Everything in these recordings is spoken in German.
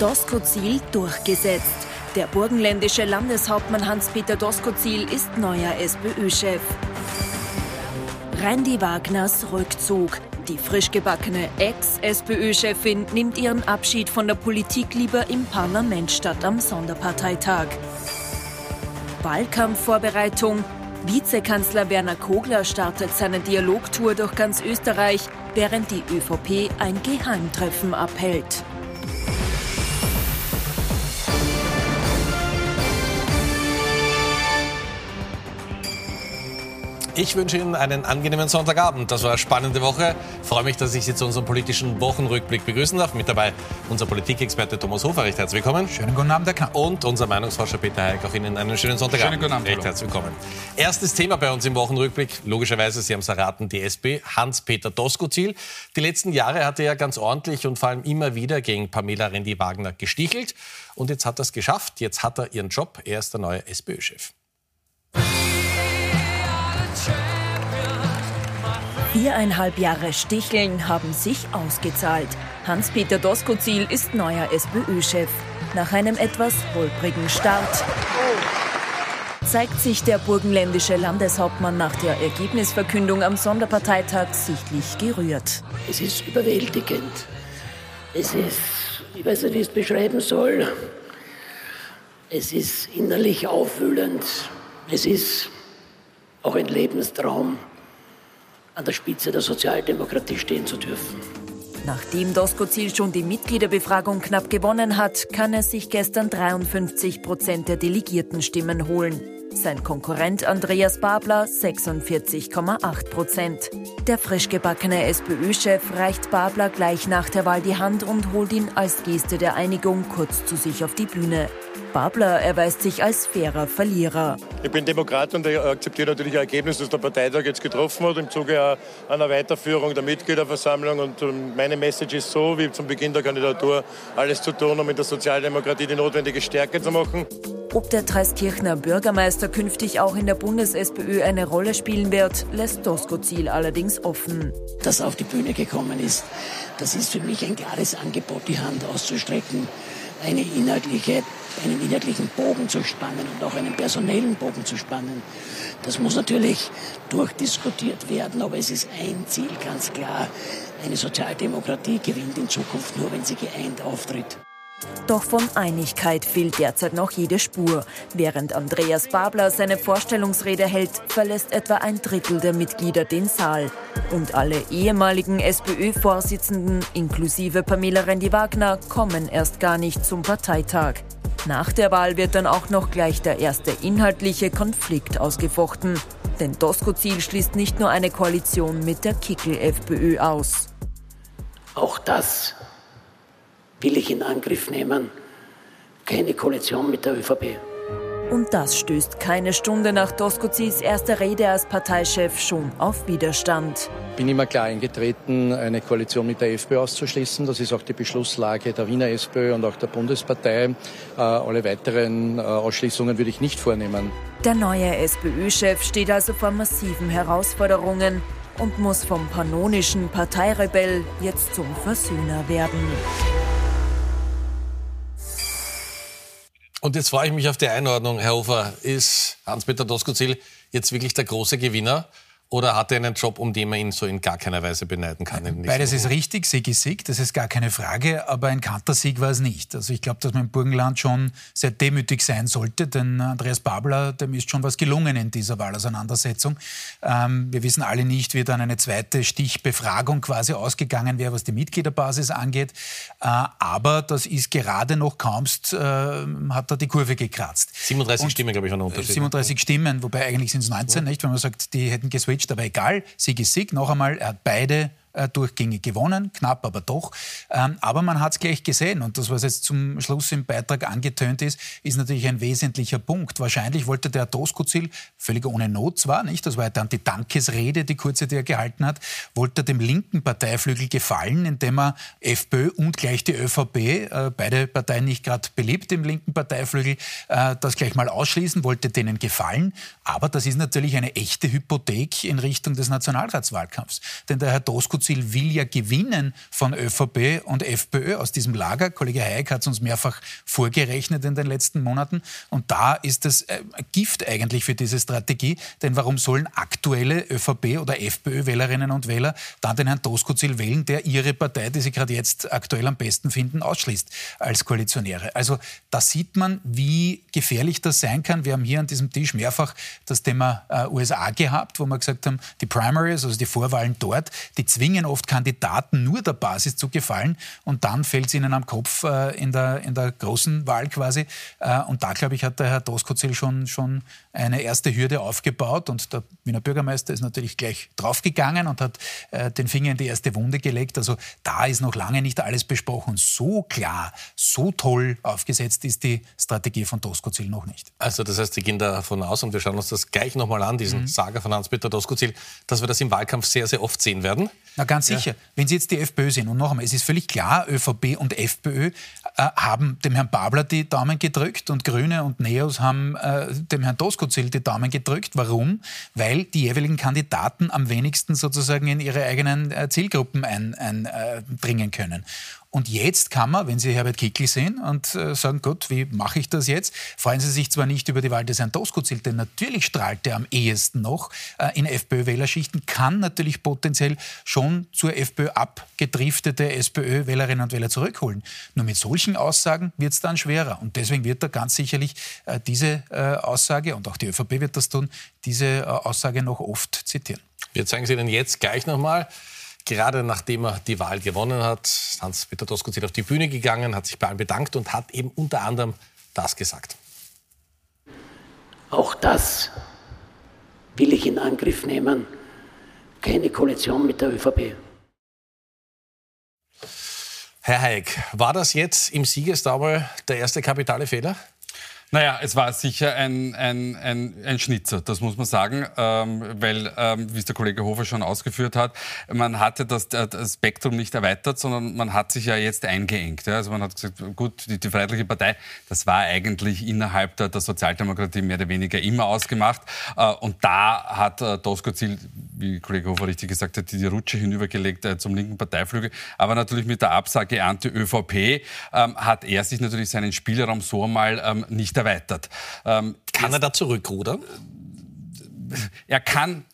Doskozil durchgesetzt. Der burgenländische Landeshauptmann Hans-Peter Doskozil ist neuer SPÖ-Chef. Randy Wagners Rückzug. Die frisch gebackene Ex-SPÖ-Chefin nimmt ihren Abschied von der Politik lieber im Parlament statt am Sonderparteitag. Wahlkampfvorbereitung. Vizekanzler Werner Kogler startet seine Dialogtour durch ganz Österreich, während die ÖVP ein Geheimtreffen abhält. Ich wünsche Ihnen einen angenehmen Sonntagabend. Das war eine spannende Woche. Ich freue mich, dass ich Sie zu unserem politischen Wochenrückblick begrüßen darf. Mit dabei unser Politikexperte Thomas Hofer. Recht herzlich willkommen. Schönen guten Abend, Herr Kahn. Und unser Meinungsforscher Peter Heik. Auch Ihnen einen schönen Sonntagabend. Schönen guten Abend. Recht herzlich willkommen. Erstes Thema bei uns im Wochenrückblick. Logischerweise, Sie haben es erraten, die SP. Hans-Peter Doskozil. Die letzten Jahre hat er ja ganz ordentlich und vor allem immer wieder gegen Pamela Rendi-Wagner gestichelt. Und jetzt hat er es geschafft. Jetzt hat er ihren Job. Er ist der neue SPÖ-Chef. Viereinhalb Jahre Sticheln haben sich ausgezahlt. Hans-Peter Doskozil ist neuer SPÖ-Chef. Nach einem etwas holprigen Start zeigt sich der burgenländische Landeshauptmann nach der Ergebnisverkündung am Sonderparteitag sichtlich gerührt. Es ist überwältigend. Es ist, ich weiß nicht, wie ich es beschreiben soll. Es ist innerlich aufwühlend. Es ist auch ein Lebenstraum an der Spitze der Sozialdemokratie stehen zu dürfen. Nachdem Doskozil schon die Mitgliederbefragung knapp gewonnen hat, kann er sich gestern 53 Prozent der Delegiertenstimmen holen. Sein Konkurrent Andreas Babler 46,8 Prozent. Der frisch gebackene SPÖ-Chef reicht Babler gleich nach der Wahl die Hand und holt ihn als Geste der Einigung kurz zu sich auf die Bühne. Babler erweist sich als fairer Verlierer. Ich bin Demokrat und ich akzeptiere natürlich ein Ergebnis, das der Parteitag jetzt getroffen hat im Zuge einer Weiterführung der Mitgliederversammlung. Und ähm, meine Message ist so, wie zum Beginn der Kandidatur, alles zu tun, um in der Sozialdemokratie die notwendige Stärke zu machen. Ob der Dreiskirchner Bürgermeister künftig auch in der Bundes-SPÖ eine Rolle spielen wird, lässt Doskozil allerdings offen. Dass er auf die Bühne gekommen ist, das ist für mich ein klares Angebot, die Hand auszustrecken, eine inhaltliche einen inhaltlichen Bogen zu spannen und auch einen personellen Bogen zu spannen. Das muss natürlich durchdiskutiert werden, aber es ist ein Ziel ganz klar. Eine Sozialdemokratie gewinnt in Zukunft nur, wenn sie geeint auftritt. Doch von Einigkeit fehlt derzeit noch jede Spur. Während Andreas Babler seine Vorstellungsrede hält, verlässt etwa ein Drittel der Mitglieder den Saal. Und alle ehemaligen SPÖ-Vorsitzenden, inklusive Pamela Rendi-Wagner, kommen erst gar nicht zum Parteitag. Nach der Wahl wird dann auch noch gleich der erste inhaltliche Konflikt ausgefochten. Denn Doskozil schließt nicht nur eine Koalition mit der Kickel-FPÖ aus. Auch das will ich in Angriff nehmen. Keine Koalition mit der ÖVP. Und das stößt keine Stunde nach Doskozils erster Rede als Parteichef schon auf Widerstand. Ich bin immer klar eingetreten, eine Koalition mit der FPÖ auszuschließen. Das ist auch die Beschlusslage der Wiener SPÖ und auch der Bundespartei. Äh, alle weiteren äh, Ausschließungen würde ich nicht vornehmen. Der neue SPÖ-Chef steht also vor massiven Herausforderungen und muss vom pannonischen Parteirebell jetzt zum Versöhner werden. Und jetzt freue ich mich auf die Einordnung, Herr Hofer. Ist Hans-Peter Doskozil jetzt wirklich der große Gewinner? Oder hat er einen Job, um den man ihn so in gar keiner Weise beneiden kann? Beides ist richtig, Sieg ist Sieg, das ist gar keine Frage, aber ein Kantersieg war es nicht. Also ich glaube, dass man im Burgenland schon sehr demütig sein sollte, denn Andreas Babler, dem ist schon was gelungen in dieser Wahlauseinandersetzung. Ähm, wir wissen alle nicht, wie dann eine zweite Stichbefragung quasi ausgegangen wäre, was die Mitgliederbasis angeht, äh, aber das ist gerade noch kaumst, äh, hat er die Kurve gekratzt. 37 Und Stimmen, glaube ich, an Unterschied. 37 Stimmen, wobei eigentlich sind es 19, ja. nicht? Wenn man sagt, die hätten geswitcht geswitcht, aber egal, Sieg ist Sieg. Noch einmal, er hat beide äh, durchgängig gewonnen, knapp, aber doch. Ähm, aber man hat es gleich gesehen und das, was jetzt zum Schluss im Beitrag angetönt ist, ist natürlich ein wesentlicher Punkt. Wahrscheinlich wollte der Doskozil, völlig ohne Not zwar, nicht, das war dann die Dankesrede, die kurze, die er gehalten hat, wollte dem linken Parteiflügel gefallen, indem er FPÖ und gleich die ÖVP, äh, beide Parteien nicht gerade beliebt im linken Parteiflügel, äh, das gleich mal ausschließen, wollte denen gefallen. Aber das ist natürlich eine echte Hypothek in Richtung des Nationalratswahlkampfs. Denn der Herr Doskozil Doskozil will ja gewinnen von ÖVP und FPÖ aus diesem Lager. Kollege Hayek hat es uns mehrfach vorgerechnet in den letzten Monaten. Und da ist das äh, Gift eigentlich für diese Strategie. Denn warum sollen aktuelle ÖVP oder FPÖ-Wählerinnen und Wähler dann den Herrn Doskozil wählen, der ihre Partei, die sie gerade jetzt aktuell am besten finden, ausschließt als Koalitionäre? Also da sieht man, wie gefährlich das sein kann. Wir haben hier an diesem Tisch mehrfach das Thema äh, USA gehabt, wo wir gesagt haben, die Primaries, also die Vorwahlen dort, die zwingen oft Kandidaten nur der Basis zu gefallen und dann fällt es ihnen am Kopf äh, in, der, in der großen Wahl quasi. Äh, und da, glaube ich, hat der Herr Doskozil schon, schon eine erste Hürde aufgebaut und der Wiener Bürgermeister ist natürlich gleich draufgegangen und hat äh, den Finger in die erste Wunde gelegt. Also da ist noch lange nicht alles besprochen. So klar, so toll aufgesetzt ist die Strategie von Doskozil noch nicht. Also das heißt, Sie gehen davon aus und wir schauen uns das gleich nochmal an, diesen mhm. Saga von Hans-Peter Doskozil, dass wir das im Wahlkampf sehr, sehr oft sehen werden. Na ganz sicher. Ja. Wenn Sie jetzt die FPÖ sehen, und noch einmal, es ist völlig klar, ÖVP und FPÖ äh, haben dem Herrn Babler die Daumen gedrückt und Grüne und Neos haben äh, dem Herrn Doskozil die Daumen gedrückt. Warum? Weil die jeweiligen Kandidaten am wenigsten sozusagen in ihre eigenen äh, Zielgruppen eindringen ein, äh, können. Und jetzt kann man, wenn Sie Herbert Kickl sehen und äh, sagen, Gott, wie mache ich das jetzt? Freuen Sie sich zwar nicht über die Wahl des Herrn Doskozil, denn natürlich strahlt er am ehesten noch äh, in FPÖ-Wählerschichten, kann natürlich potenziell schon zur FPÖ abgedriftete SPÖ-Wählerinnen und Wähler zurückholen. Nur mit solchen Aussagen wird es dann schwerer. Und deswegen wird er ganz sicherlich äh, diese äh, Aussage, und auch die ÖVP wird das tun, diese äh, Aussage noch oft zitieren. Wir zeigen Sie Ihnen jetzt gleich nochmal gerade nachdem er die Wahl gewonnen hat, Hans-Peter Doskozil auf die Bühne gegangen, hat sich bei allen bedankt und hat eben unter anderem das gesagt. Auch das will ich in Angriff nehmen. Keine Koalition mit der ÖVP. Herr Hayek, war das jetzt im Siegesdauer der erste kapitale Fehler? Naja, es war sicher ein, ein, ein, ein Schnitzer, das muss man sagen, ähm, weil, ähm, wie es der Kollege Hofer schon ausgeführt hat, man hatte das, das, Spektrum nicht erweitert, sondern man hat sich ja jetzt eingeengt. Ja? Also man hat gesagt, gut, die, die Freiheitliche Partei, das war eigentlich innerhalb der, der, Sozialdemokratie mehr oder weniger immer ausgemacht. Äh, und da hat äh, Doskozil, wie Kollege Hofer richtig gesagt hat, die Rutsche hinübergelegt äh, zum linken Parteiflügel. Aber natürlich mit der Absage Anti-ÖVP ähm, hat er sich natürlich seinen Spielraum so einmal ähm, nicht erweitert. Ähm, Kann er da zurückrudern? er kann,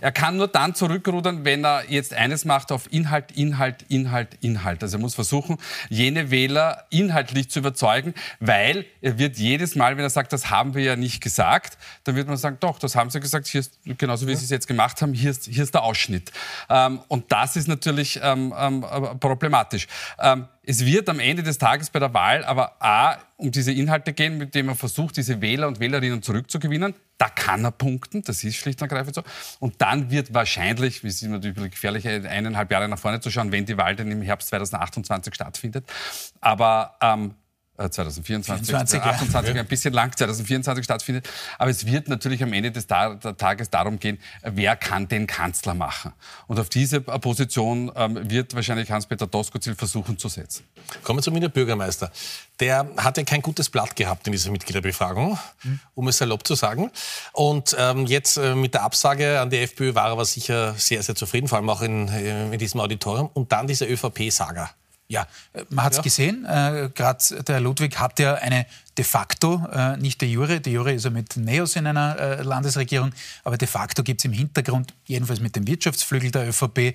er kann nur dann zurückrudern, wenn er jetzt eines macht auf Inhalt, Inhalt, Inhalt, Inhalt. Also er muss versuchen, jene Wähler inhaltlich zu überzeugen, weil er wird jedes Mal, wenn er sagt, das haben wir ja nicht gesagt, dann wird man sagen, doch, das haben sie gesagt, hier ist, genauso wie sie es jetzt gemacht haben, hier ist, hier ist der Ausschnitt. Ähm, und das ist natürlich ähm, ähm, problematisch. Ähm, es wird am Ende des Tages bei der Wahl aber A, um diese Inhalte gehen, mit denen man versucht, diese Wähler und Wählerinnen zurückzugewinnen. Da kann er punkten, das ist schlicht und ergreifend so. Und dann wird wahrscheinlich, wie es ist natürlich gefährlich, eineinhalb Jahre nach vorne zu schauen, wenn die Wahl dann im Herbst 2028 stattfindet. Aber ähm, 2024, 24, 28, ja. ein bisschen lang, 2024 stattfindet. Aber es wird natürlich am Ende des Tages darum gehen, wer kann den Kanzler machen. Und auf diese Position ähm, wird wahrscheinlich Hans-Peter Doskozil versuchen zu setzen. Kommen wir zum Wiener Bürgermeister. Der hatte kein gutes Blatt gehabt in dieser Mitgliederbefragung, mhm. um es salopp zu sagen. Und ähm, jetzt äh, mit der Absage an die FPÖ war er aber sicher sehr, sehr zufrieden, vor allem auch in, äh, in diesem Auditorium. Und dann diese ÖVP-Saga. Ja, man hat es ja. gesehen. Äh, Gerade der Ludwig hat ja eine de facto, äh, nicht de jure, de jure ist er mit Neos in einer äh, Landesregierung, aber de facto gibt es im Hintergrund, jedenfalls mit dem Wirtschaftsflügel der ÖVP, äh,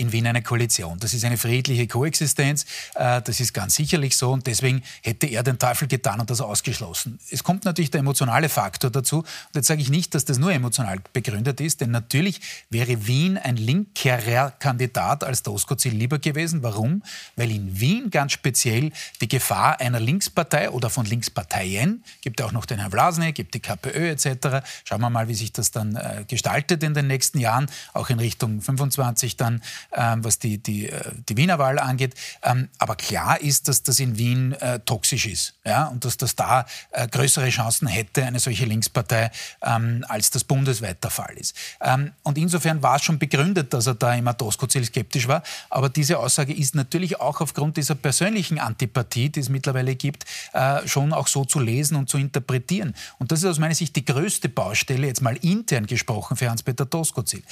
in Wien eine Koalition. Das ist eine friedliche Koexistenz, äh, das ist ganz sicherlich so und deswegen hätte er den Teufel getan und das ausgeschlossen. Es kommt natürlich der emotionale Faktor dazu und jetzt sage ich nicht, dass das nur emotional begründet ist, denn natürlich wäre Wien ein linkerer Kandidat als Doskozil lieber gewesen. Warum? Weil in Wien ganz speziell die Gefahr einer Linkspartei oder von Linkspartei Parteien, gibt auch noch den Herrn Vlasny, gibt die KPÖ etc. Schauen wir mal, wie sich das dann äh, gestaltet in den nächsten Jahren, auch in Richtung 25 dann, ähm, was die, die, äh, die Wiener Wahl angeht. Ähm, aber klar ist, dass das in Wien äh, toxisch ist ja? und dass das da äh, größere Chancen hätte, eine solche Linkspartei, ähm, als das bundesweit der Fall ist. Ähm, und insofern war es schon begründet, dass er da immer Doskozil skeptisch war. Aber diese Aussage ist natürlich auch aufgrund dieser persönlichen Antipathie, die es mittlerweile gibt, äh, schon auch auch so zu lesen und zu interpretieren. Und das ist aus meiner Sicht die größte Baustelle, jetzt mal intern gesprochen, für Hans-Peter Doskozil.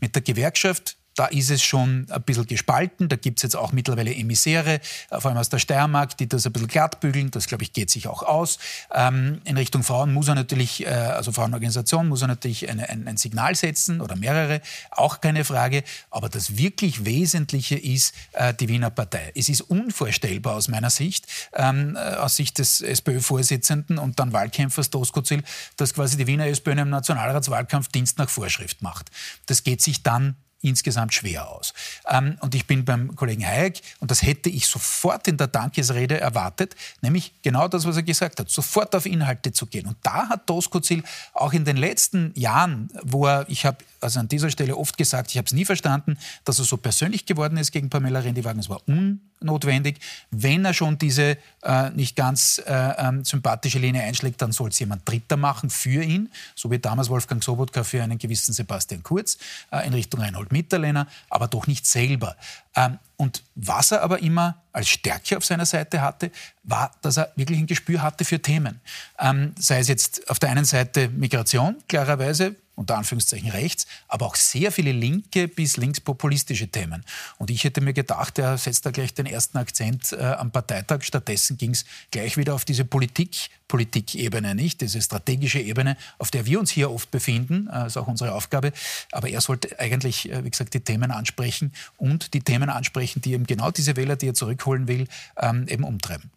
Mit der Gewerkschaft da ist es schon ein bisschen gespalten. Da gibt es jetzt auch mittlerweile Emissäre, äh, vor allem aus der Steiermark, die das ein bisschen glattbügeln. Das, glaube ich, geht sich auch aus. Ähm, in Richtung Frauen muss er natürlich, äh, also Frauenorganisation, muss er natürlich eine, ein, ein Signal setzen oder mehrere, auch keine Frage. Aber das wirklich Wesentliche ist äh, die Wiener Partei. Es ist unvorstellbar aus meiner Sicht, ähm, äh, aus Sicht des SPÖ-Vorsitzenden und dann Wahlkämpfers Doskozil, dass quasi die Wiener SPÖ im Nationalratswahlkampf Dienst nach Vorschrift macht. Das geht sich dann insgesamt schwer aus. Ähm, und ich bin beim Kollegen Hayek, und das hätte ich sofort in der Dankesrede erwartet, nämlich genau das, was er gesagt hat, sofort auf Inhalte zu gehen. Und da hat Doskozil auch in den letzten Jahren, wo er, ich habe also an dieser Stelle oft gesagt, ich habe es nie verstanden, dass er so persönlich geworden ist gegen Pamela Rendi-Wagner. Es war unnotwendig. Wenn er schon diese äh, nicht ganz äh, ähm, sympathische Linie einschlägt, dann soll es jemand Dritter machen für ihn, so wie damals Wolfgang Sobotka für einen gewissen Sebastian Kurz äh, in Richtung Reinhold Mitterlehner, aber doch nicht selber. Ähm, und was er aber immer als Stärke auf seiner Seite hatte, war, dass er wirklich ein Gespür hatte für Themen. Ähm, sei es jetzt auf der einen Seite Migration, klarerweise, unter Anführungszeichen rechts, aber auch sehr viele linke bis linkspopulistische Themen. Und ich hätte mir gedacht, er setzt da gleich den ersten Akzent äh, am Parteitag. Stattdessen ging es gleich wieder auf diese Politik, Politikebene, nicht? Diese strategische Ebene, auf der wir uns hier oft befinden, äh, ist auch unsere Aufgabe. Aber er sollte eigentlich, äh, wie gesagt, die Themen ansprechen und die Themen ansprechen, die eben genau diese Wähler, die er zurückholen will, ähm, eben umtreiben.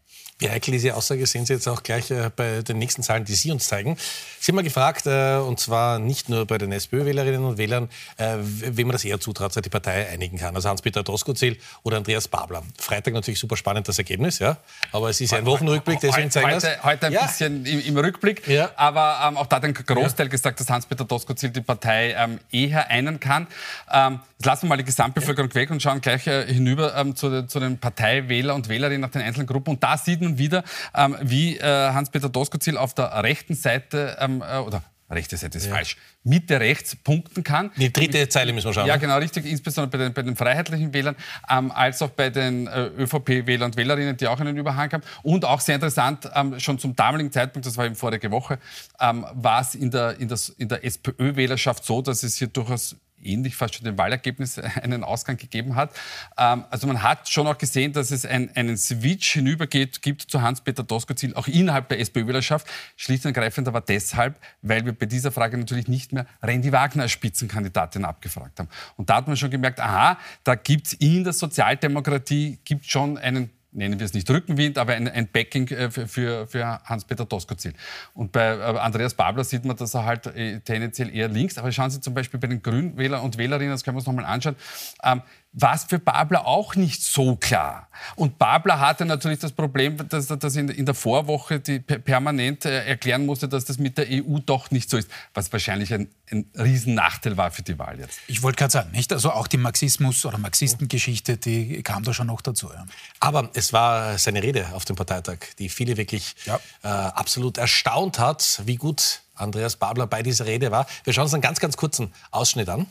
Wie heikel diese Aussage sehen Sie jetzt auch gleich äh, bei den nächsten Zahlen, die Sie uns zeigen. Sie haben mal gefragt, äh, und zwar nicht nur bei den SPÖ-Wählerinnen und Wählern, äh, wem man das eher zutraut, dass die Partei einigen kann. Also Hans-Peter Doskozil oder Andreas Babler. Freitag natürlich super spannend das Ergebnis, ja. Aber es ist ja ein Wochenrückblick, deswegen zeigen wir Heute, heute ein ja. bisschen im, im Rückblick. Ja. Aber ähm, auch da hat ein Großteil ja. gesagt, dass Hans-Peter Doskozil die Partei ähm, eher einen kann. Ähm, jetzt lassen wir mal die Gesamtbevölkerung weg und schauen gleich äh, hinüber ähm, zu, zu den Parteiwähler und Wählerinnen nach den einzelnen Gruppen. Und da sieht man wieder, ähm, wie äh, Hans-Peter Doskozil auf der rechten Seite ähm, äh, oder rechte Seite ist ja. falsch, Mitte rechts punkten kann. Die dritte Zeile müssen wir schauen. Ja, genau, richtig, insbesondere bei den, bei den freiheitlichen Wählern, ähm, als auch bei den äh, ÖVP-Wählern und Wählerinnen, die auch einen Überhang haben. Und auch sehr interessant, ähm, schon zum damaligen Zeitpunkt, das war eben vorige Woche, ähm, war es in der, in, das, in der SPÖ-Wählerschaft so, dass es hier durchaus ähnlich fast schon dem Wahlergebnis einen Ausgang gegeben hat. Ähm, also man hat schon auch gesehen, dass es ein, einen Switch hinübergeht, gibt zu Hans-Peter Doskozil, auch innerhalb der SPÖ-Wählerschaft. Schlicht und ergreifend aber deshalb, weil wir bei dieser Frage natürlich nicht mehr Randy Wagner als Spitzenkandidatin abgefragt haben. Und da hat man schon gemerkt, aha, da gibt es in der Sozialdemokratie gibt schon einen nennen wir es nicht Rückenwind, aber ein, ein Backing äh, für, für, Hans-Peter Doskozil. Und bei äh, Andreas Babler sieht man, dass er halt äh, tendenziell eher links, aber schauen Sie zum Beispiel bei den Grünwählern und Wählerinnen, das können wir uns nochmal anschauen, ähm, war es für Babler auch nicht so klar. Und Babler hatte natürlich das Problem, dass er das in, der Vorwoche die permanent äh, erklären musste, dass das mit der EU doch nicht so ist, was wahrscheinlich ein, ein Riesennachteil war für die Wahl jetzt. Ich wollte gerade sagen, nicht? Also auch die Marxismus- oder Marxistengeschichte, die kam da schon noch dazu. Ja. Aber es war seine Rede auf dem Parteitag, die viele wirklich ja. äh, absolut erstaunt hat, wie gut Andreas Babler bei dieser Rede war. Wir schauen uns einen ganz, ganz kurzen Ausschnitt an.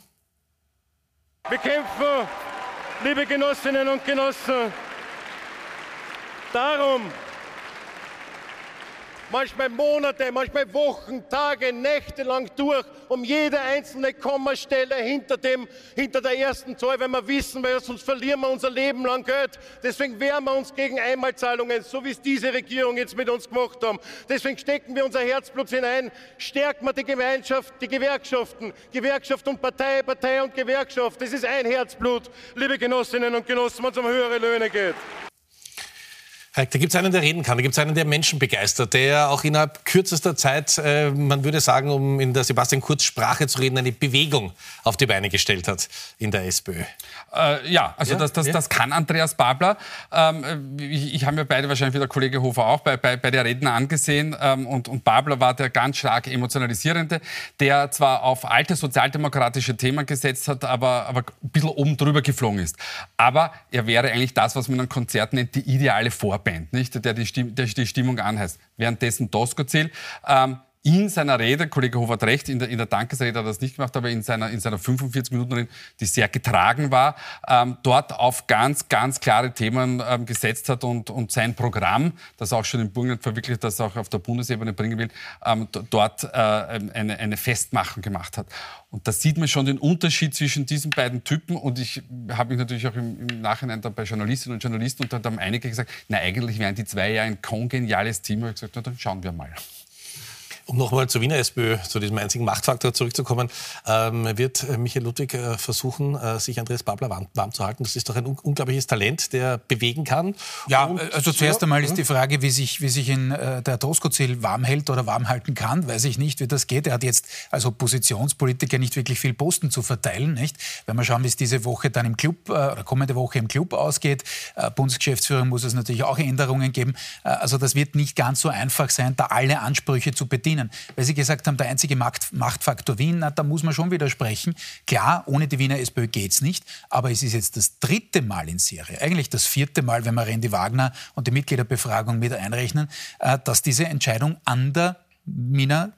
Wir kämpfen liebe Genossinnen und Genossen, darum, manchmal Monate, manchmal Wochen, Tage, Nächte lang durch, um jede einzelne Kommastelle hinter, dem, hinter der ersten Zahl, wenn wir wissen, weil sonst verlieren wir unser Leben lang Geld. Deswegen wehren wir uns gegen Einmalzahlungen, so wie es diese Regierung jetzt mit uns gemacht haben. Deswegen stecken wir unser Herzblut hinein, stärken wir die Gemeinschaft, die Gewerkschaften, Gewerkschaft und Partei, Partei und Gewerkschaft. Das ist ein Herzblut, liebe Genossinnen und Genossen, wenn es um höhere Löhne geht. Da gibt es einen, der reden kann, da gibt es einen, der Menschen begeistert, der auch innerhalb kürzester Zeit, äh, man würde sagen, um in der Sebastian Kurz Sprache zu reden, eine Bewegung auf die Beine gestellt hat in der SPÖ. Äh, ja, also ja? Das, das, ja? das kann Andreas Babler. Ähm, ich, ich habe mir beide, wahrscheinlich wie der Kollege Hofer auch, bei, bei, bei der Redner angesehen. Ähm, und, und Babler war der ganz stark emotionalisierende, der zwar auf alte sozialdemokratische Themen gesetzt hat, aber, aber ein bisschen oben drüber geflogen ist. Aber er wäre eigentlich das, was man an Konzerten nennt, die ideale Vorband, nicht? Der, die, Stimm, der die Stimmung anheißt. Währenddessen Doskozil ähm, in seiner Rede, Kollege Hof hat recht, in der, in der Dankesrede hat er das nicht gemacht, aber in seiner, in seiner 45 Minuten Rede, die sehr getragen war, ähm, dort auf ganz, ganz klare Themen ähm, gesetzt hat und, und sein Programm, das auch schon im Burgenland verwirklicht, das auch auf der Bundesebene bringen will, ähm, dort äh, eine, eine Festmachung gemacht hat. Und da sieht man schon den Unterschied zwischen diesen beiden Typen. Und ich habe mich natürlich auch im, im Nachhinein dann bei Journalistinnen und Journalisten und da haben einige gesagt, na eigentlich wären die zwei ja ein kongeniales Team. Und ich gesagt, na dann schauen wir mal. Um nochmal zur Wiener SPÖ, zu diesem einzigen Machtfaktor zurückzukommen, ähm, wird Michael Ludwig äh, versuchen, äh, sich Andreas Babler warm, warm, zu halten. Das ist doch ein un unglaubliches Talent, der bewegen kann. Ja, Und, also zuerst einmal ja, ist die Frage, wie sich, wie sich in äh, der Toskozil warm hält oder warm halten kann. Weiß ich nicht, wie das geht. Er hat jetzt als Oppositionspolitiker nicht wirklich viel Posten zu verteilen. Nicht? Wenn wir schauen, wie es diese Woche dann im Club äh, oder kommende Woche im Club ausgeht. Äh, Bundesgeschäftsführung muss es natürlich auch Änderungen geben. Äh, also das wird nicht ganz so einfach sein, da alle Ansprüche zu bedienen verdienen. Weil Sie gesagt haben, der einzige Machtfaktor Wien, na, da muss man schon widersprechen. Klar, ohne die Wiener SPÖ geht es nicht, aber es ist jetzt das dritte Mal in Serie, eigentlich das vierte Mal, wenn wir Randy Wagner und die Mitgliederbefragung mit einrechnen, dass diese Entscheidung an der Wiener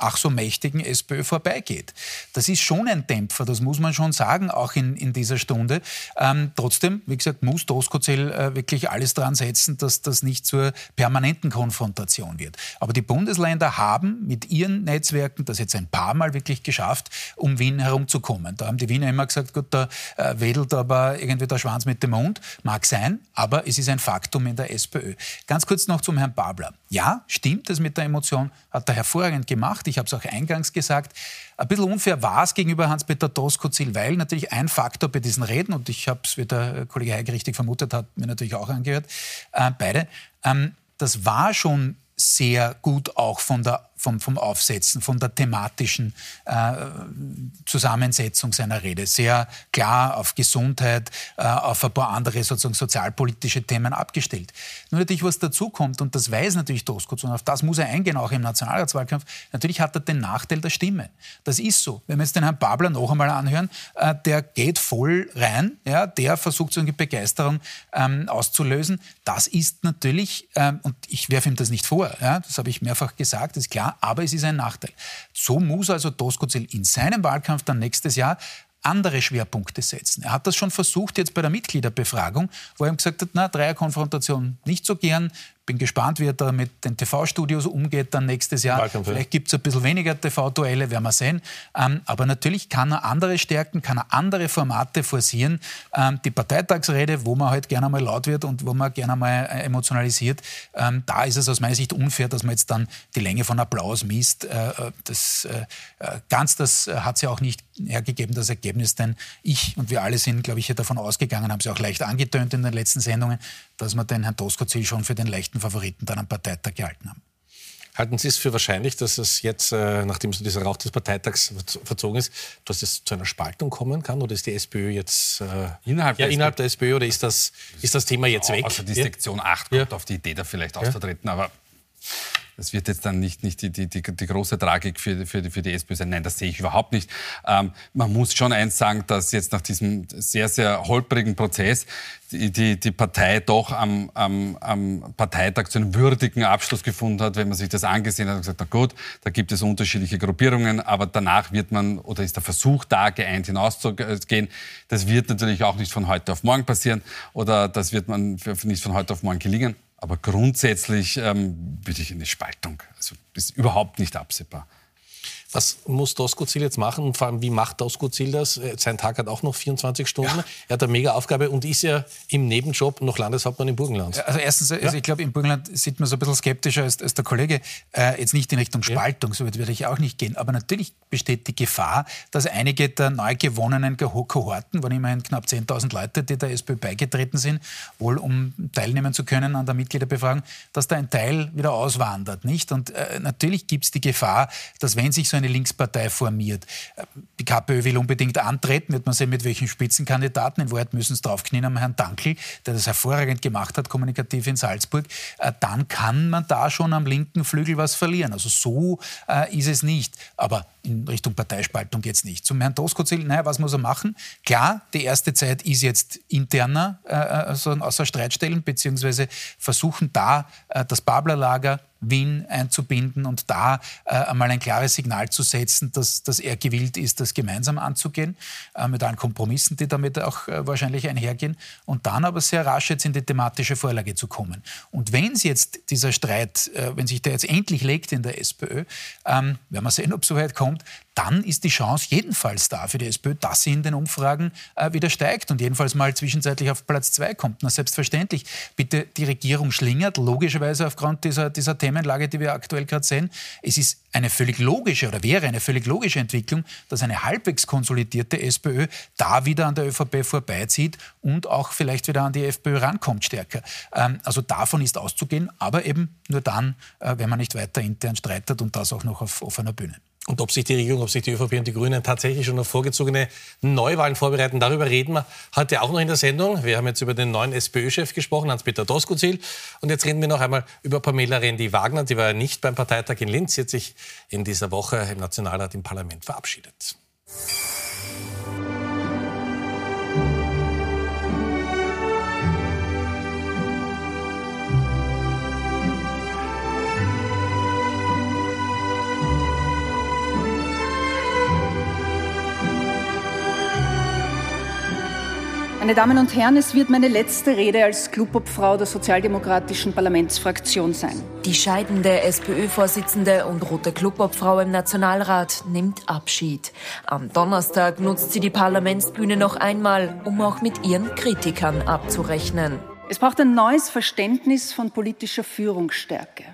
ach so mächtigen SPÖ vorbeigeht. Das ist schon ein Dämpfer, das muss man schon sagen, auch in, in dieser Stunde. Ähm, trotzdem, wie gesagt, muss Doskozell äh, wirklich alles dran setzen, dass das nicht zur permanenten Konfrontation wird. Aber die Bundesländer haben mit ihren Netzwerken das jetzt ein paar Mal wirklich geschafft, um Wien herumzukommen. Da haben die Wiener immer gesagt, gut, da äh, wedelt aber irgendwie der Schwanz mit dem Mund. Mag sein, aber es ist ein Faktum in der SPÖ. Ganz kurz noch zum Herrn Babler. Ja, stimmt das mit der Emotion, hat er hervorragend gemacht. Ich habe es auch eingangs gesagt. Ein bisschen unfair war es gegenüber Hans-Peter Doskozil, weil natürlich ein Faktor bei diesen Reden, und ich habe es, wie der Kollege Heike richtig vermutet hat, mir natürlich auch angehört, äh, beide, ähm, das war schon sehr gut auch von der vom, vom Aufsetzen, von der thematischen äh, Zusammensetzung seiner Rede. Sehr klar auf Gesundheit, äh, auf ein paar andere sozusagen sozialpolitische Themen abgestellt. Nur natürlich, was dazu kommt, und das weiß natürlich Doskozil, und auf das muss er eingehen, auch im Nationalratswahlkampf, natürlich hat er den Nachteil der Stimme. Das ist so. Wenn wir jetzt den Herrn Babler noch einmal anhören, äh, der geht voll rein, ja, der versucht so eine Begeisterung ähm, auszulösen. Das ist natürlich, ähm, und ich werfe ihm das nicht vor, ja, das habe ich mehrfach gesagt, ist klar, aber es ist ein Nachteil. So muss also Doskozil in seinem Wahlkampf dann nächstes Jahr andere Schwerpunkte setzen. Er hat das schon versucht jetzt bei der Mitgliederbefragung, wo er ihm gesagt hat, na, Dreierkonfrontation nicht so gern, bin gespannt, wie er da mit den TV-Studios umgeht dann nächstes Jahr. Vielleicht gibt es ein bisschen weniger TV-Duelle, werden wir sehen. Ähm, aber natürlich kann er andere Stärken, kann er andere Formate forcieren. Ähm, die Parteitagsrede, wo man halt gerne mal laut wird und wo man gerne mal äh, emotionalisiert, ähm, da ist es aus meiner Sicht unfair, dass man jetzt dann die Länge von Applaus misst. Äh, äh das, äh, äh, ganz das hat es ja auch nicht hergegeben, das Ergebnis, denn ich und wir alle sind, glaube ich, davon ausgegangen, haben sie auch leicht angetönt in den letzten Sendungen, dass wir den Herrn Doskozil schon für den leichten Favoriten dann am Parteitag gehalten haben. Halten Sie es für wahrscheinlich, dass es jetzt, äh, nachdem so dieser Rauch des Parteitags verzogen ist, dass es zu einer Spaltung kommen kann? Oder ist die SPÖ jetzt äh, innerhalb, ja, der, innerhalb SPÖ? der SPÖ oder ist das, ist das Thema jetzt weg? Also die Sektion 8 kommt ja. auf die Idee, da vielleicht ja. auszutreten, aber das wird jetzt dann nicht, nicht die, die, die, die große Tragik für, für, die, für die SPÖ sein. Nein, das sehe ich überhaupt nicht. Ähm, man muss schon eins sagen, dass jetzt nach diesem sehr, sehr holprigen Prozess die, die, die Partei doch am, am, am Parteitag zu einem würdigen Abschluss gefunden hat, wenn man sich das angesehen hat und gesagt, na gut, da gibt es unterschiedliche Gruppierungen, aber danach wird man, oder ist der Versuch da, geeint hinauszugehen. Das wird natürlich auch nicht von heute auf morgen passieren oder das wird man nicht von heute auf morgen gelingen. Aber grundsätzlich ähm, würde ich eine Spaltung. Also ist überhaupt nicht absehbar. Was muss Doskozil jetzt machen und vor allem, wie macht Doskozil das? Äh, sein Tag hat auch noch 24 Stunden. Ja. Er hat eine mega Aufgabe und ist ja im Nebenjob noch Landeshauptmann im Burgenland. Also erstens, also ich glaube, im Burgenland sieht man so ein bisschen skeptischer als, als der Kollege. Äh, jetzt nicht in Richtung Spaltung, ja. so weit würde ich auch nicht gehen. Aber natürlich besteht die Gefahr, dass einige der neu gewonnenen Kohorten, waren immerhin knapp 10.000 Leute, die der SPÖ beigetreten sind, wohl um teilnehmen zu können an der Mitgliederbefragung, dass da ein Teil wieder auswandert. Nicht? Und äh, natürlich gibt es die Gefahr, dass wenn sich so eine Linkspartei formiert. Die KPÖ will unbedingt antreten, wird man sehen, mit welchen Spitzenkandidaten. In Wahrheit müssen es draufknien am Herrn Dankel, der das hervorragend gemacht hat, kommunikativ in Salzburg. Äh, dann kann man da schon am linken Flügel was verlieren. Also so äh, ist es nicht. Aber in Richtung Parteispaltung es nicht. Zum Herrn Doskozil, naja, was muss er machen? Klar, die erste Zeit ist jetzt interner, äh, also außer Streit beziehungsweise versuchen da äh, das Babler-Lager Wien einzubinden und da äh, einmal ein klares Signal zu setzen, dass, dass er gewillt ist, das gemeinsam anzugehen, äh, mit allen Kompromissen, die damit auch äh, wahrscheinlich einhergehen, und dann aber sehr rasch jetzt in die thematische Vorlage zu kommen. Und wenn es jetzt dieser Streit, äh, wenn sich der jetzt endlich legt in der SPÖ, ähm, werden wir sehen, ob es so weit kommt, dann ist die Chance jedenfalls da für die SPÖ, dass sie in den Umfragen äh, wieder steigt und jedenfalls mal zwischenzeitlich auf Platz zwei kommt. Na, selbstverständlich. Bitte, die Regierung schlingert, logischerweise aufgrund dieser, dieser Themenlage, die wir aktuell gerade sehen. Es ist eine völlig logische oder wäre eine völlig logische Entwicklung, dass eine halbwegs konsolidierte SPÖ da wieder an der ÖVP vorbeizieht und auch vielleicht wieder an die FPÖ rankommt stärker. Ähm, also davon ist auszugehen, aber eben nur dann, äh, wenn man nicht weiter intern streitet und das auch noch auf offener Bühne. Und ob sich die Regierung, ob sich die ÖVP und die Grünen tatsächlich schon auf vorgezogene Neuwahlen vorbereiten, darüber reden wir heute auch noch in der Sendung. Wir haben jetzt über den neuen SPÖ-Chef gesprochen, Hans-Peter Doskozil. Und jetzt reden wir noch einmal über Pamela Rendi-Wagner. Die war ja nicht beim Parteitag in Linz. Sie hat sich in dieser Woche im Nationalrat im Parlament verabschiedet. Meine Damen und Herren, es wird meine letzte Rede als Klubobfrau der sozialdemokratischen Parlamentsfraktion sein. Die scheidende SPÖ-Vorsitzende und rote Klubobfrau im Nationalrat nimmt Abschied. Am Donnerstag nutzt sie die Parlamentsbühne noch einmal, um auch mit ihren Kritikern abzurechnen. Es braucht ein neues Verständnis von politischer Führungsstärke,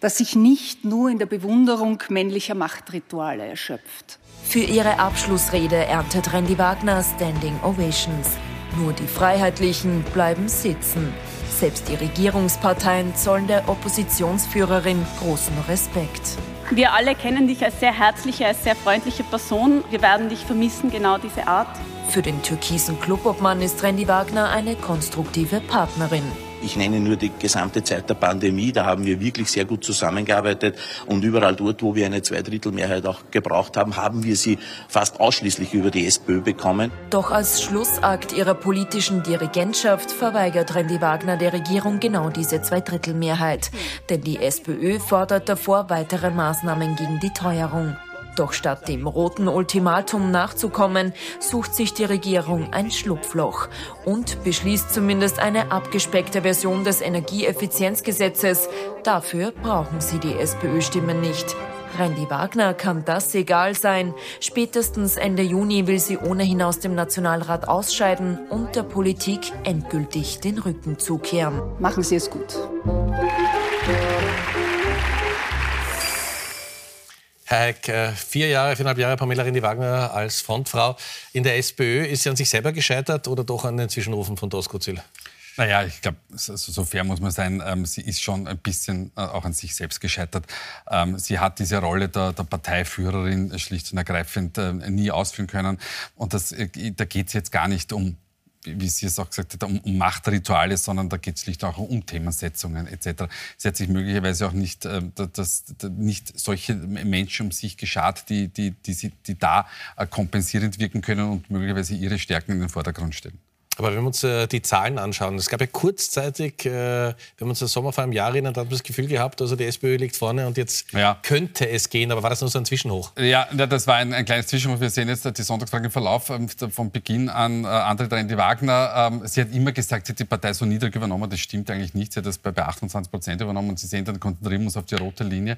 das sich nicht nur in der Bewunderung männlicher Machtrituale erschöpft. Für ihre Abschlussrede erntet Randy Wagner Standing Ovations. Nur die Freiheitlichen bleiben sitzen. Selbst die Regierungsparteien zollen der Oppositionsführerin großen Respekt. Wir alle kennen dich als sehr herzliche, als sehr freundliche Person. Wir werden dich vermissen, genau diese Art. Für den türkisen Clubobmann ist Randy Wagner eine konstruktive Partnerin. Ich nenne nur die gesamte Zeit der Pandemie. Da haben wir wirklich sehr gut zusammengearbeitet. Und überall dort, wo wir eine Zweidrittelmehrheit auch gebraucht haben, haben wir sie fast ausschließlich über die SPÖ bekommen. Doch als Schlussakt ihrer politischen Dirigentschaft verweigert Randy Wagner der Regierung genau diese Zweidrittelmehrheit. Denn die SPÖ fordert davor weitere Maßnahmen gegen die Teuerung. Doch statt dem roten Ultimatum nachzukommen, sucht sich die Regierung ein Schlupfloch und beschließt zumindest eine abgespeckte Version des Energieeffizienzgesetzes. Dafür brauchen sie die SPÖ-Stimmen nicht. Randy Wagner kann das egal sein. Spätestens Ende Juni will sie ohnehin aus dem Nationalrat ausscheiden und der Politik endgültig den Rücken zukehren. Machen Sie es gut. Äh, vier Jahre, viereinhalb Jahre Pamela Rendi-Wagner als Frontfrau in der SPÖ. Ist sie an sich selber gescheitert oder doch an den Zwischenrufen von Doskozil? Naja, ich glaube, so, so fair muss man sein. Ähm, sie ist schon ein bisschen äh, auch an sich selbst gescheitert. Ähm, sie hat diese Rolle der, der Parteiführerin schlicht und ergreifend äh, nie ausführen können. Und das, äh, da geht es jetzt gar nicht um wie Sie es auch gesagt haben, um, Machtrituale, sondern da geht es schlicht auch um Themensetzungen etc. Sie hat sich möglicherweise auch nicht, äh, das, das, nicht solche Menschen um sich geschart, die, die, die, die da äh, kompensierend wirken können und möglicherweise ihre Stärken in den Vordergrund stellen. Aber wenn wir uns äh, die Zahlen anschauen, es gab ja kurzzeitig, äh, wenn wir uns das Sommer vor einem Jahr erinnern, da hat man das Gefühl gehabt, also die SPÖ liegt vorne und jetzt ja. könnte es gehen. Aber war das nur so ein Zwischenhoch? Ja, das war ein, ein kleines Zwischenhoch. Wir sehen jetzt die Sonntagsfrage im Verlauf ähm, vom Beginn an. Äh, André Rendi Wagner, ähm, sie hat immer gesagt, sie hat die Partei so niedrig übernommen. Das stimmt eigentlich nicht. Sie hat das bei, bei 28 Prozent übernommen. Und Sie sehen, dann konzentrieren wir uns auf die rote Linie.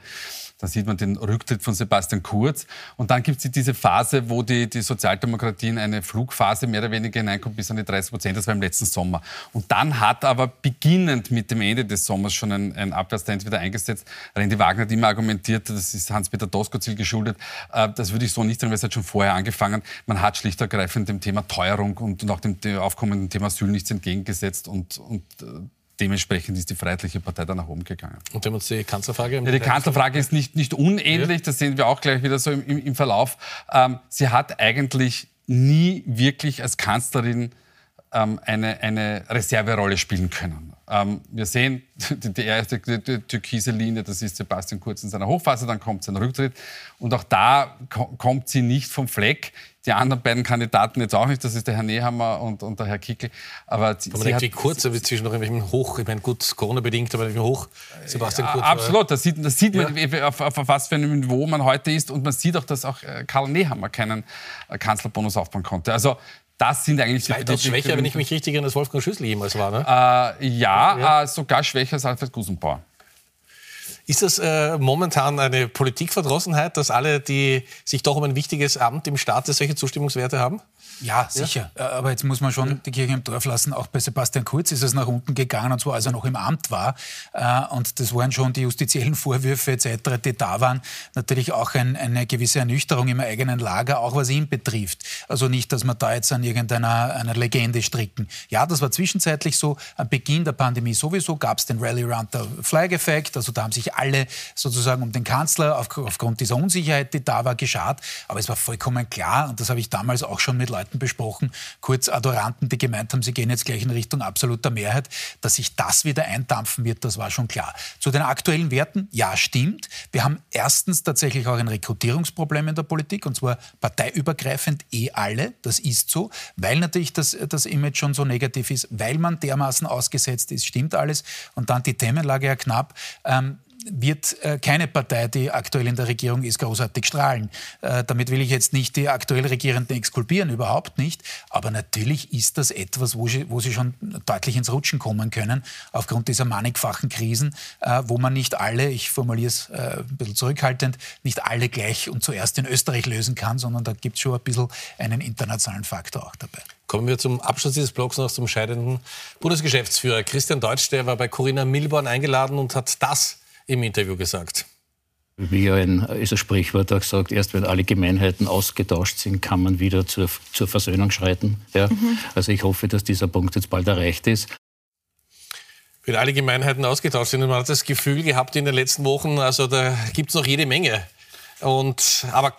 Da sieht man den Rücktritt von Sebastian Kurz. Und dann gibt es diese Phase, wo die, die Sozialdemokratie in eine Flugphase mehr oder weniger hineinkommt bis an die 30 Prozent. Das war im letzten Sommer. Und dann hat aber beginnend mit dem Ende des Sommers schon ein, ein Abwärtstrend wieder eingesetzt. Randy Wagner hat immer argumentiert, das ist Hans-Peter Doskozil geschuldet. Äh, das würde ich so nicht sagen, weil es hat schon vorher angefangen. Man hat schlicht und ergreifend dem Thema Teuerung und, und auch dem, dem aufkommenden Thema Asyl nichts entgegengesetzt. Und, und äh, dementsprechend ist die Freiheitliche Partei dann nach oben gegangen. Und wenn wir uns die Kanzlerfrage... Ja, die Kanzlerfrage ist nicht, nicht unähnlich, ja. das sehen wir auch gleich wieder so im, im, im Verlauf. Ähm, sie hat eigentlich nie wirklich als Kanzlerin ähm, eine, eine Reserverolle spielen können. Ähm, wir sehen die, die erste die, türkise Linie, das ist Sebastian Kurz in seiner Hochphase, dann kommt sein Rücktritt. Und auch da kommt sie nicht vom Fleck. Die anderen beiden Kandidaten jetzt auch nicht, das ist der Herr Nehammer und, und der Herr Kickel. Aber sie, man denkt, wie kurz, aber zwischen noch irgendwelchen Hoch, ich meine, gut, Corona-bedingt, aber Hoch, Sebastian Kurz. absolut, das sieht, das sieht man, ja. auf, auf, auf, was für einem Niveau man heute ist. Und man sieht auch, dass auch äh, Karl Nehammer keinen äh, Kanzlerbonus aufbauen konnte. Also das sind eigentlich die Weitaus schwächer, wenn ich mich richtig erinnere, als Wolfgang Schüssel jemals war, ne? Äh, ja, ja. Äh, sogar schwächer als Alfred Gusenbauer. Ist das äh, momentan eine Politikverdrossenheit, dass alle, die sich doch um ein wichtiges Amt im Staat solche Zustimmungswerte haben? Ja, sicher. Ja. Äh, aber jetzt muss man schon die Kirche im Dorf lassen. Auch bei Sebastian Kurz ist es nach unten gegangen, und zwar als er noch im Amt war. Äh, und das waren schon die justiziellen Vorwürfe etc., die da waren. Natürlich auch ein, eine gewisse Ernüchterung im eigenen Lager, auch was ihn betrifft. Also nicht, dass man da jetzt an irgendeiner einer Legende stricken. Ja, das war zwischenzeitlich so. Am Beginn der Pandemie sowieso gab es den Rally Round the Flag Effekt. Also da haben sich alle sozusagen um den Kanzler auf, aufgrund dieser Unsicherheit, die da war, geschart. Aber es war vollkommen klar, und das habe ich damals auch schon mit Leuten besprochen, kurz Adoranten, die gemeint haben, sie gehen jetzt gleich in Richtung absoluter Mehrheit, dass sich das wieder eindampfen wird, das war schon klar. Zu den aktuellen Werten, ja, stimmt. Wir haben erstens tatsächlich auch ein Rekrutierungsproblem in der Politik, und zwar parteiübergreifend eh alle, das ist so, weil natürlich das, das Image schon so negativ ist, weil man dermaßen ausgesetzt ist, stimmt alles. Und dann die Themenlage ja knapp. Ähm, wird äh, keine Partei, die aktuell in der Regierung ist, großartig strahlen. Äh, damit will ich jetzt nicht die aktuell Regierenden exkulpieren, überhaupt nicht. Aber natürlich ist das etwas, wo sie, wo sie schon deutlich ins Rutschen kommen können, aufgrund dieser mannigfachen Krisen, äh, wo man nicht alle, ich formuliere es ein bisschen zurückhaltend, nicht alle gleich und zuerst in Österreich lösen kann, sondern da gibt es schon ein bisschen einen internationalen Faktor auch dabei. Kommen wir zum Abschluss dieses Blogs noch zum scheidenden Bundesgeschäftsführer. Christian Deutsch, der war bei Corinna Milborn eingeladen und hat das im Interview gesagt. Wie ein, ist ein Sprichwort auch sagt, erst wenn alle Gemeinheiten ausgetauscht sind, kann man wieder zur, zur Versöhnung schreiten. Ja? Mhm. Also ich hoffe, dass dieser Punkt jetzt bald erreicht ist. Wenn alle Gemeinheiten ausgetauscht sind, man hat das Gefühl gehabt in den letzten Wochen, also da gibt es noch jede Menge. Und, aber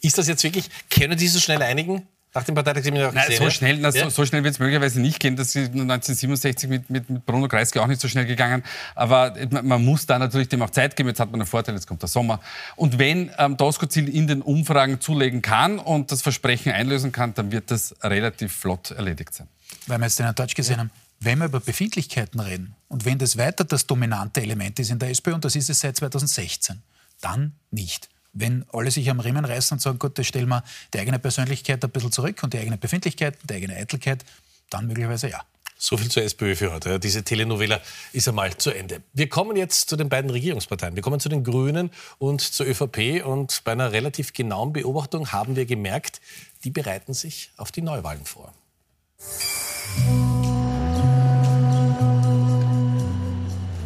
ist das jetzt wirklich, können die so schnell einigen? Nach dem Parteitagsseminar Nein, gesehen, so schnell, na, ja? so, so, schnell wird es möglicherweise nicht gehen. Das ist 1967 mit, mit, mit Bruno Kreisky auch nicht so schnell gegangen. Aber man, man, muss da natürlich dem auch Zeit geben. Jetzt hat man einen Vorteil, jetzt kommt der Sommer. Und wenn ähm, Doskozil in den Umfragen zulegen kann und das Versprechen einlösen kann, dann wird das relativ flott erledigt sein. Weil wir jetzt den Herrn Deutsch gesehen ja. haben, wenn wir über Befindlichkeiten reden und wenn das weiter das dominante Element ist in der SPÖ, und das ist es seit 2016, dann nicht wenn alle sich am Riemen reißen und sagen, gut, da stellen wir die eigene Persönlichkeit ein bisschen zurück und die eigene Befindlichkeit, die eigene Eitelkeit, dann möglicherweise ja. So viel zur SPÖ für heute. Diese Telenovela ist einmal zu Ende. Wir kommen jetzt zu den beiden Regierungsparteien. Wir kommen zu den Grünen und zur ÖVP. Und bei einer relativ genauen Beobachtung haben wir gemerkt, die bereiten sich auf die Neuwahlen vor.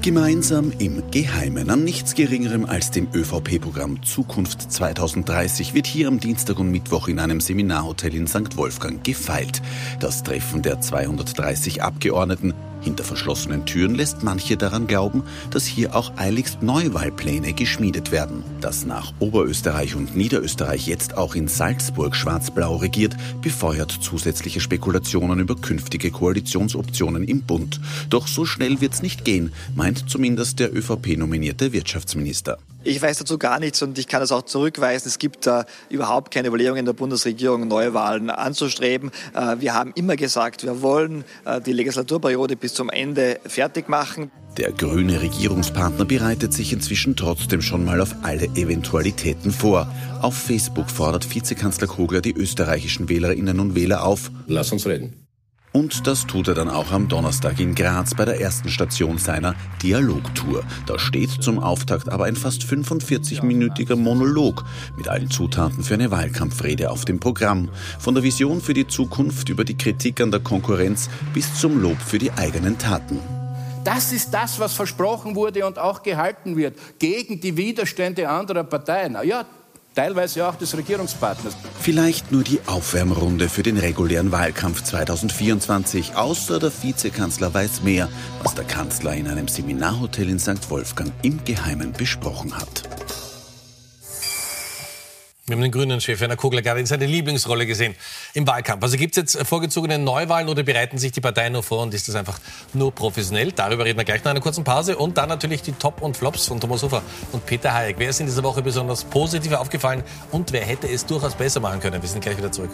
Gemeinsam im Geheimen an nichts Geringerem als dem ÖVP-Programm Zukunft 2030 wird hier am Dienstag und Mittwoch in einem Seminarhotel in St. Wolfgang gefeilt. Das Treffen der 230 Abgeordneten hinter verschlossenen Türen lässt manche daran glauben, dass hier auch eiligst Neuwahlpläne geschmiedet werden. Dass nach Oberösterreich und Niederösterreich jetzt auch in Salzburg schwarz-blau regiert, befeuert zusätzliche Spekulationen über künftige Koalitionsoptionen im Bund. Doch so schnell wird's nicht gehen, meint zumindest der ÖVP-nominierte Wirtschaftsminister. Ich weiß dazu gar nichts und ich kann das auch zurückweisen. Es gibt da überhaupt keine Überlegungen der Bundesregierung, Neuwahlen anzustreben. Äh, wir haben immer gesagt, wir wollen äh, die Legislaturperiode bis zum Ende fertig machen. Der grüne Regierungspartner bereitet sich inzwischen trotzdem schon mal auf alle Eventualitäten vor. Auf Facebook fordert Vizekanzler Kogler die österreichischen Wählerinnen und Wähler auf. Lass uns reden. Und das tut er dann auch am Donnerstag in Graz bei der ersten Station seiner Dialogtour. Da steht zum Auftakt aber ein fast 45-minütiger Monolog mit allen Zutaten für eine Wahlkampfrede auf dem Programm. Von der Vision für die Zukunft über die Kritik an der Konkurrenz bis zum Lob für die eigenen Taten. Das ist das, was versprochen wurde und auch gehalten wird, gegen die Widerstände anderer Parteien. Ja, teilweise auch des Regierungspartners. Vielleicht nur die Aufwärmrunde für den regulären Wahlkampf 2024. Außer der Vizekanzler weiß mehr, was der Kanzler in einem Seminarhotel in St. Wolfgang im Geheimen besprochen hat. Wir haben den grünen Chef Werner Kogler gerade in seine Lieblingsrolle gesehen im Wahlkampf. Also gibt es jetzt vorgezogene Neuwahlen oder bereiten sich die Parteien nur vor und ist das einfach nur professionell? Darüber reden wir gleich nach einer kurzen Pause. Und dann natürlich die Top und Flops von Thomas Hofer und Peter Hayek. Wer ist in dieser Woche besonders positiv aufgefallen und wer hätte es durchaus besser machen können? Wir sind gleich wieder zurück.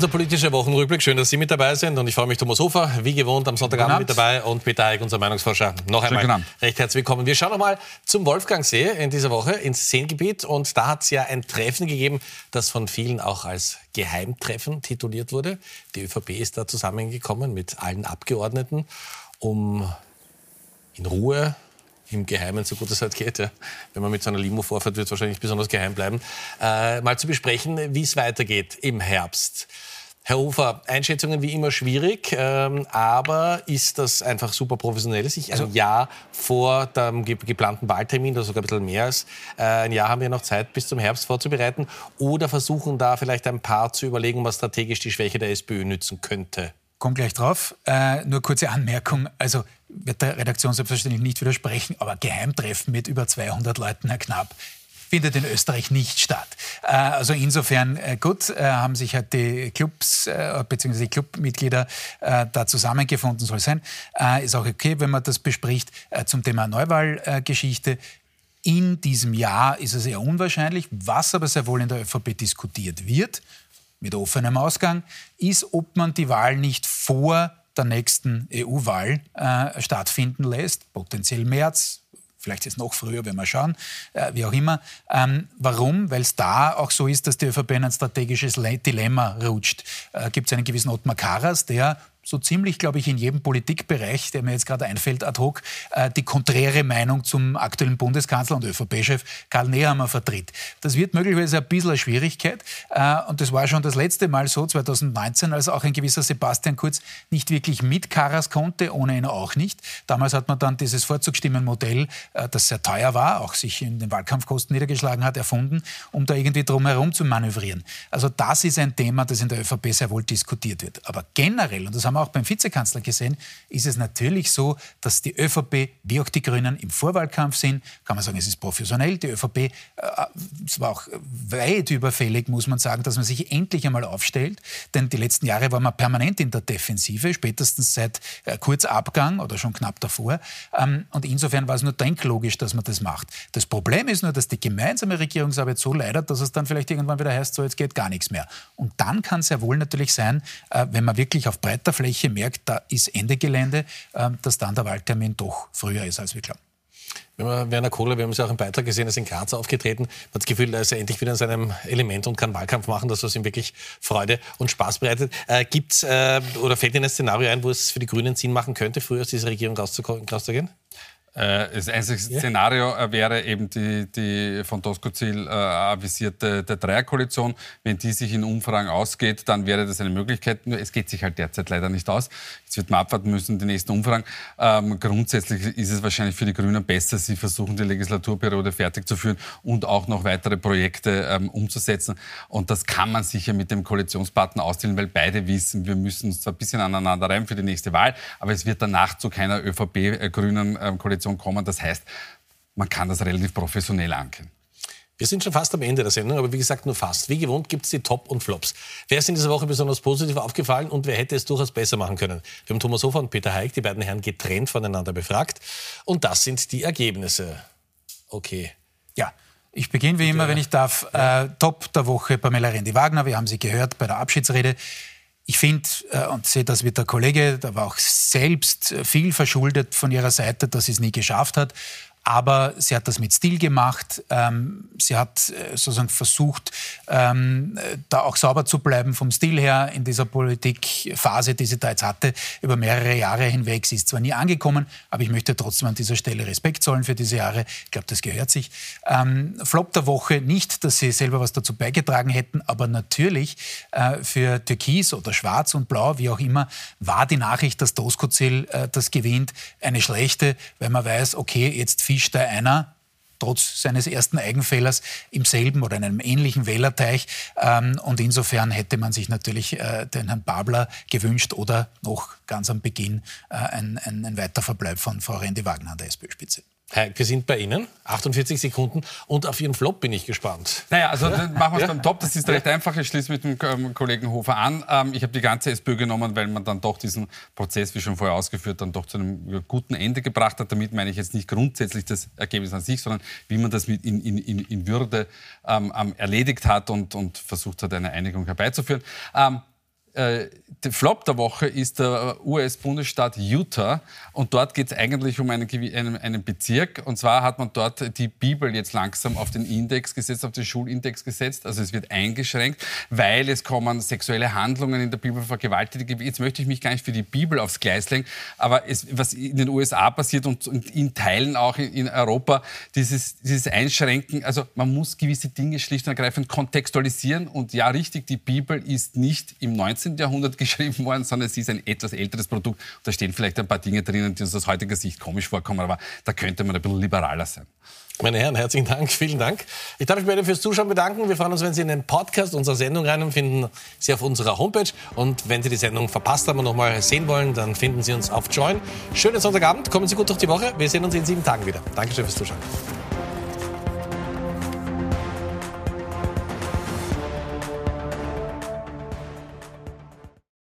Unser politischer Wochenrückblick. Schön, dass Sie mit dabei sind. Und ich freue mich, Thomas Hofer, wie gewohnt, am Sonntagabend mit dabei. Und Peter Eick, unser Meinungsforscher. Noch einmal recht herzlich willkommen. Wir schauen nochmal zum Wolfgangsee in dieser Woche ins Seengebiet. Und da hat es ja ein Treffen gegeben, das von vielen auch als Geheimtreffen tituliert wurde. Die ÖVP ist da zusammengekommen mit allen Abgeordneten, um in Ruhe im Geheimen, so gut es halt geht. Ja. Wenn man mit so einer Limo vorfährt, wird es wahrscheinlich besonders geheim bleiben. Äh, mal zu besprechen, wie es weitergeht im Herbst. Herr Hofer, Einschätzungen wie immer schwierig, ähm, aber ist das einfach super professionell, sich ein also, Jahr vor dem geplanten Wahltermin, oder sogar ein bisschen mehr als äh, ein Jahr haben wir noch Zeit bis zum Herbst vorzubereiten, oder versuchen da vielleicht ein paar zu überlegen, was strategisch die Schwäche der SPÖ nützen könnte? Komm gleich drauf. Äh, nur kurze Anmerkung. Also wird der Redaktion selbstverständlich nicht widersprechen, aber Geheimtreffen mit über 200 Leuten, Herr Knapp, findet in Österreich nicht statt. Äh, also insofern äh, gut, äh, haben sich halt die Clubs bzw. die Clubmitglieder da zusammengefunden, soll sein. Ist auch okay, wenn man das bespricht. Zum Thema Neuwahlgeschichte. In diesem Jahr ist es eher unwahrscheinlich. Was aber sehr wohl in der ÖVP diskutiert wird, mit offenem Ausgang, ist, ob man die Wahl nicht vor der nächsten EU-Wahl äh, stattfinden lässt, potenziell März, vielleicht ist es noch früher, wenn wir schauen, äh, wie auch immer. Ähm, warum? Weil es da auch so ist, dass die ÖVP in ein strategisches Dilemma rutscht. Äh, Gibt es einen gewissen Ottmar Karas, der so ziemlich, glaube ich, in jedem Politikbereich, der mir jetzt gerade einfällt, ad hoc, äh, die konträre Meinung zum aktuellen Bundeskanzler und ÖVP-Chef Karl Nehammer vertritt. Das wird möglicherweise ein bisschen eine Schwierigkeit. Äh, und das war schon das letzte Mal so, 2019, als auch ein gewisser Sebastian Kurz nicht wirklich mit Karas konnte, ohne ihn auch nicht. Damals hat man dann dieses Vorzugsstimmenmodell, äh, das sehr teuer war, auch sich in den Wahlkampfkosten niedergeschlagen hat, erfunden, um da irgendwie drum herum zu manövrieren. Also das ist ein Thema, das in der ÖVP sehr wohl diskutiert wird. Aber generell, und das haben wir auch beim Vizekanzler gesehen, ist es natürlich so, dass die ÖVP wie auch die Grünen im Vorwahlkampf sind. Kann man sagen, es ist professionell. Die ÖVP, äh, es war auch weit überfällig, muss man sagen, dass man sich endlich einmal aufstellt. Denn die letzten Jahre war man permanent in der Defensive, spätestens seit äh, Kurzabgang oder schon knapp davor. Ähm, und insofern war es nur denklogisch, dass man das macht. Das Problem ist nur, dass die gemeinsame Regierungsarbeit so leidet, dass es dann vielleicht irgendwann wieder heißt, so jetzt geht gar nichts mehr. Und dann kann es ja wohl natürlich sein, äh, wenn man wirklich auf breiter Fläche merkt, da ist Ende Gelände, ähm, dass dann der Wahltermin doch früher ist, als wir glauben. Wenn man Werner Kohler, wir haben es ja auch im Beitrag gesehen, er ist in Graz aufgetreten. Man hat das Gefühl, er ist endlich wieder in seinem Element und kann Wahlkampf machen, dass was ihm wirklich Freude und Spaß bereitet. Äh, Gibt es äh, oder fällt Ihnen ein Szenario ein, wo es für die Grünen Sinn machen könnte, früher aus dieser Regierung rauszugehen? Äh, das einzige Szenario äh, wäre eben die, die von Doskozil äh, avisierte der Dreierkoalition. Wenn die sich in Umfragen ausgeht, dann wäre das eine Möglichkeit. Nur es geht sich halt derzeit leider nicht aus. Jetzt wird man abwarten müssen, die nächsten Umfragen. Ähm, grundsätzlich ist es wahrscheinlich für die Grünen besser, sie versuchen, die Legislaturperiode fertig zu führen und auch noch weitere Projekte ähm, umzusetzen. Und das kann man sicher mit dem Koalitionspartner ausstellen, weil beide wissen, wir müssen uns zwar ein bisschen aneinander reiben für die nächste Wahl, aber es wird danach zu keiner ÖVP-Grünen Koalition kommen. Das heißt, man kann das relativ professionell angehen. Wir sind schon fast am Ende der Sendung, aber wie gesagt nur fast. Wie gewohnt gibt es die Top und Flops. Wer ist in dieser Woche besonders positiv aufgefallen und wer hätte es durchaus besser machen können? Wir haben Thomas Hofer und Peter Heik, die beiden Herren, getrennt voneinander befragt. Und das sind die Ergebnisse. Okay. Ja. Ich beginne wie immer, wenn ich darf. Äh, Top der Woche Pamela Rendi-Wagner. Wir haben sie gehört bei der Abschiedsrede. Ich finde äh, und sehe das mit der Kollege, da war auch selbst viel verschuldet von ihrer Seite, dass sie es nie geschafft hat aber sie hat das mit Stil gemacht. Ähm, sie hat äh, sozusagen versucht, ähm, da auch sauber zu bleiben vom Stil her in dieser Politikphase, die sie da jetzt hatte, über mehrere Jahre hinweg. Sie ist zwar nie angekommen, aber ich möchte trotzdem an dieser Stelle Respekt zollen für diese Jahre. Ich glaube, das gehört sich. Ähm, Flop der Woche nicht, dass sie selber was dazu beigetragen hätten, aber natürlich äh, für Türkis oder Schwarz und Blau, wie auch immer, war die Nachricht, dass Doskozil äh, das gewinnt, eine schlechte, weil man weiß, okay, jetzt fischt da einer trotz seines ersten Eigenfehlers im selben oder in einem ähnlichen Wählerteich. Ähm, und insofern hätte man sich natürlich äh, den Herrn Babler gewünscht oder noch ganz am Beginn äh, ein, ein, ein weiter Verbleib von Frau Rendi-Wagner an der SPÖ-Spitze. Wir sind bei Ihnen, 48 Sekunden. Und auf Ihren Flop bin ich gespannt. Naja, also machen wir es beim Top. Das ist recht einfach. Ich schließe mit dem ähm, Kollegen Hofer an. Ähm, ich habe die ganze SPÖ genommen, weil man dann doch diesen Prozess, wie schon vorher ausgeführt, dann doch zu einem guten Ende gebracht hat. Damit meine ich jetzt nicht grundsätzlich das Ergebnis an sich, sondern wie man das mit in, in, in Würde ähm, erledigt hat und, und versucht hat, eine Einigung herbeizuführen. Ähm, äh, der Flop der Woche ist der US-Bundesstaat Utah. Und dort geht es eigentlich um einen, einen, einen, Bezirk. Und zwar hat man dort die Bibel jetzt langsam auf den Index gesetzt, auf den Schulindex gesetzt. Also es wird eingeschränkt, weil es kommen sexuelle Handlungen in der Bibel vergewaltigt. Jetzt möchte ich mich gar nicht für die Bibel aufs Gleis legen. Aber es, was in den USA passiert und, in Teilen auch in, in Europa, dieses, dieses Einschränken. Also man muss gewisse Dinge schlicht und ergreifend kontextualisieren. Und ja, richtig, die Bibel ist nicht im 19. 19. Jahrhundert geschrieben worden, sondern es ist ein etwas älteres Produkt. Da stehen vielleicht ein paar Dinge drinnen, die uns aus heutiger Sicht komisch vorkommen, aber da könnte man ein bisschen liberaler sein. Meine Herren, herzlichen Dank, vielen Dank. Ich darf mich bei Ihnen fürs Zuschauen bedanken. Wir freuen uns, wenn Sie in den Podcast unserer Sendung rein finden Sie auf unserer Homepage. Und wenn Sie die Sendung verpasst haben und noch mal sehen wollen, dann finden Sie uns auf Join. Schönen Sonntagabend, kommen Sie gut durch die Woche. Wir sehen uns in sieben Tagen wieder. Dankeschön fürs Zuschauen.